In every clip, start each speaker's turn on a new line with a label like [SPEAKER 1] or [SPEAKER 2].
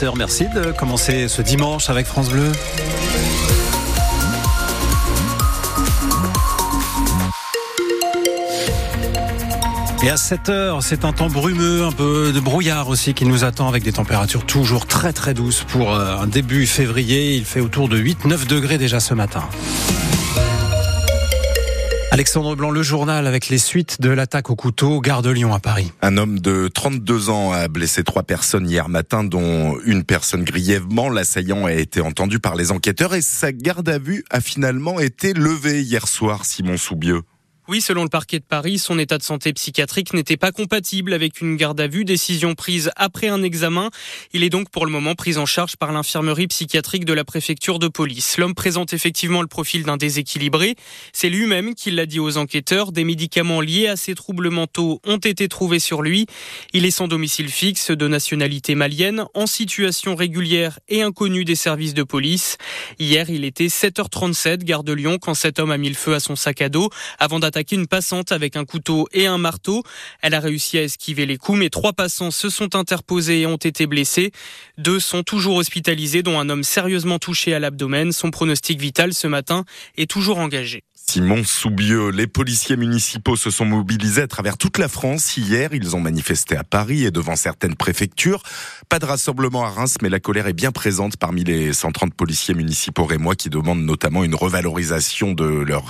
[SPEAKER 1] 7h. Merci de commencer ce dimanche avec France Bleu. Et à 7 heures, c'est un temps brumeux, un peu de brouillard aussi qui nous attend avec des températures toujours très très douces pour euh, un début février. Il fait autour de 8-9 degrés déjà ce matin. Alexandre Blanc, le journal avec les suites de l'attaque au couteau, gare de Lyon à Paris.
[SPEAKER 2] Un homme de 32 ans a blessé trois personnes hier matin, dont une personne grièvement. L'assaillant a été entendu par les enquêteurs et sa garde à vue a finalement été levée hier soir, Simon Soubieux.
[SPEAKER 3] Oui, selon le parquet de Paris, son état de santé psychiatrique n'était pas compatible avec une garde à vue, décision prise après un examen. Il est donc pour le moment pris en charge par l'infirmerie psychiatrique de la préfecture de police. L'homme présente effectivement le profil d'un déséquilibré. C'est lui-même qui l'a dit aux enquêteurs. Des médicaments liés à ses troubles mentaux ont été trouvés sur lui. Il est sans domicile fixe, de nationalité malienne, en situation régulière et inconnue des services de police. Hier, il était 7h37, gare de Lyon, quand cet homme a mis le feu à son sac à dos avant d'attaquer une passante avec un couteau et un marteau. Elle a réussi à esquiver les coups, mais trois passants se sont interposés et ont été blessés. Deux sont toujours hospitalisés, dont un homme sérieusement touché à l'abdomen. Son pronostic vital ce matin est toujours engagé.
[SPEAKER 2] Simon Soubieux. Les policiers municipaux se sont mobilisés à travers toute la France. Hier, ils ont manifesté à Paris et devant certaines préfectures. Pas de rassemblement à Reims, mais la colère est bien présente parmi les 130 policiers municipaux rémois qui demandent notamment une revalorisation de leur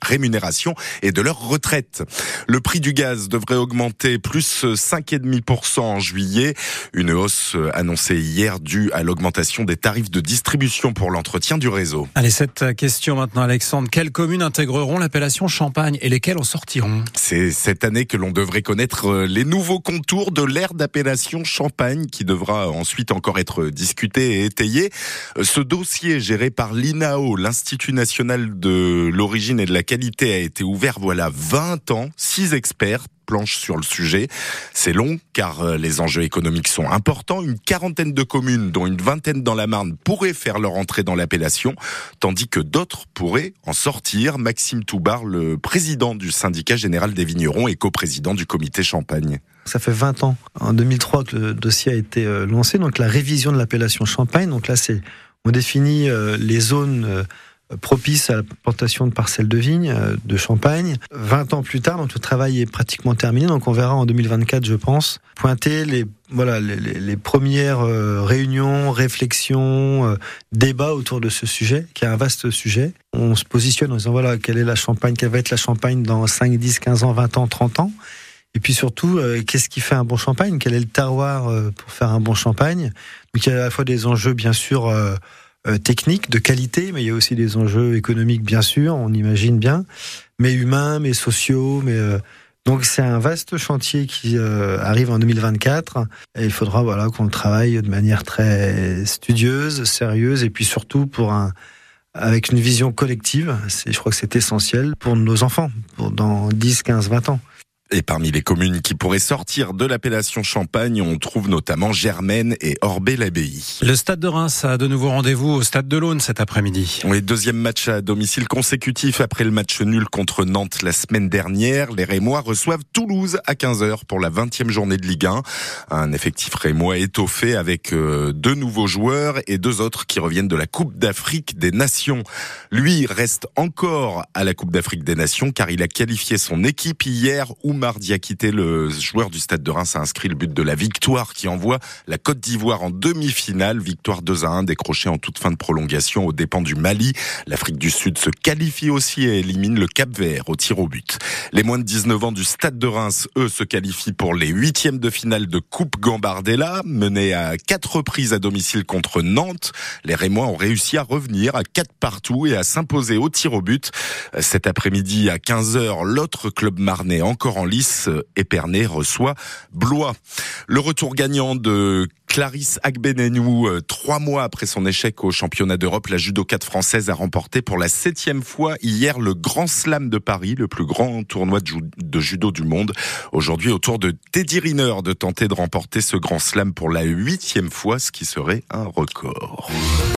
[SPEAKER 2] rémunération et de leur retraite. Le prix du gaz devrait augmenter plus 5,5% en juillet. Une hausse annoncée hier due à l'augmentation des tarifs de distribution pour l'entretien du réseau.
[SPEAKER 1] Allez, cette question maintenant, Alexandre. Quelle commune intégreront l'appellation Champagne et lesquelles en sortiront
[SPEAKER 2] C'est cette année que l'on devrait connaître euh, les nouveaux contours de l'ère d'appellation Champagne qui devra ensuite encore être discuté et étayé. Euh, ce dossier géré par l'INAO, l'Institut national de l'origine et de la qualité, a été ouvert voilà 20 ans. Six experts planche sur le sujet. C'est long car euh, les enjeux économiques sont importants. Une quarantaine de communes, dont une vingtaine dans la Marne, pourraient faire leur entrée dans l'appellation, tandis que d'autres pourraient en sortir. Maxime Toubar, le président du syndicat général des vignerons et coprésident du comité Champagne.
[SPEAKER 4] Ça fait 20 ans, en 2003, que le dossier a été euh, lancé. Donc la révision de l'appellation Champagne. Donc là, c'est on définit euh, les zones propice à la plantation de parcelles de vignes, euh, de champagne. 20 ans plus tard, donc le travail est pratiquement terminé. Donc on verra en 2024, je pense, pointer les voilà les, premières euh, réunions, réflexions, euh, débats autour de ce sujet, qui est un vaste sujet. On se positionne en disant voilà quelle est la Champagne, quelle va être la Champagne dans 5, 10, 15 ans, 20 ans, 30 ans. Et puis surtout, qu'est-ce qui fait un bon champagne? Quel est le terroir pour faire un bon champagne? Donc il y a à la fois des enjeux bien sûr euh, techniques, de qualité, mais il y a aussi des enjeux économiques, bien sûr, on imagine bien, mais humains, mais sociaux, mais euh, donc c'est un vaste chantier qui euh, arrive en 2024 et il faudra voilà qu'on travaille de manière très studieuse, sérieuse et puis surtout pour un avec une vision collective, c'est je crois que c'est essentiel pour nos enfants pour dans 10, 15, 20 ans.
[SPEAKER 2] Et parmi les communes qui pourraient sortir de l'appellation Champagne, on trouve notamment Germaine et Orbay-l'Abbaye.
[SPEAKER 1] Le Stade de Reims a de nouveau rendez-vous au Stade de l'Aune cet après-midi.
[SPEAKER 2] Oui, deuxième match à domicile consécutif après le match nul contre Nantes la semaine dernière. Les Rémois reçoivent Toulouse à 15h pour la 20e journée de Ligue 1. Un effectif rémois étoffé avec euh, deux nouveaux joueurs et deux autres qui reviennent de la Coupe d'Afrique des Nations. Lui reste encore à la Coupe d'Afrique des Nations car il a qualifié son équipe hier où mardi a quitté le joueur du Stade de Reims a inscrit le but de la victoire qui envoie la Côte d'Ivoire en demi-finale. Victoire 2 à 1 décrochée en toute fin de prolongation aux dépens du Mali. L'Afrique du Sud se qualifie aussi et élimine le Cap Vert au tir au but. Les moins de 19 ans du Stade de Reims, eux, se qualifient pour les huitièmes de finale de Coupe Gambardella, menés à quatre reprises à domicile contre Nantes. Les Rémois ont réussi à revenir à quatre partout et à s'imposer au tir au but. Cet après-midi à 15h, l'autre club marnais encore en Lice, Épernay reçoit Blois. Le retour gagnant de Clarisse Agbenenou, euh, trois mois après son échec au championnat d'Europe, la judokate française a remporté pour la septième fois hier le Grand Slam de Paris, le plus grand tournoi de, judo du monde. Aujourd'hui, autour de Teddy Riner de tenter de remporter ce Grand Slam pour la huitième fois, ce qui serait un record.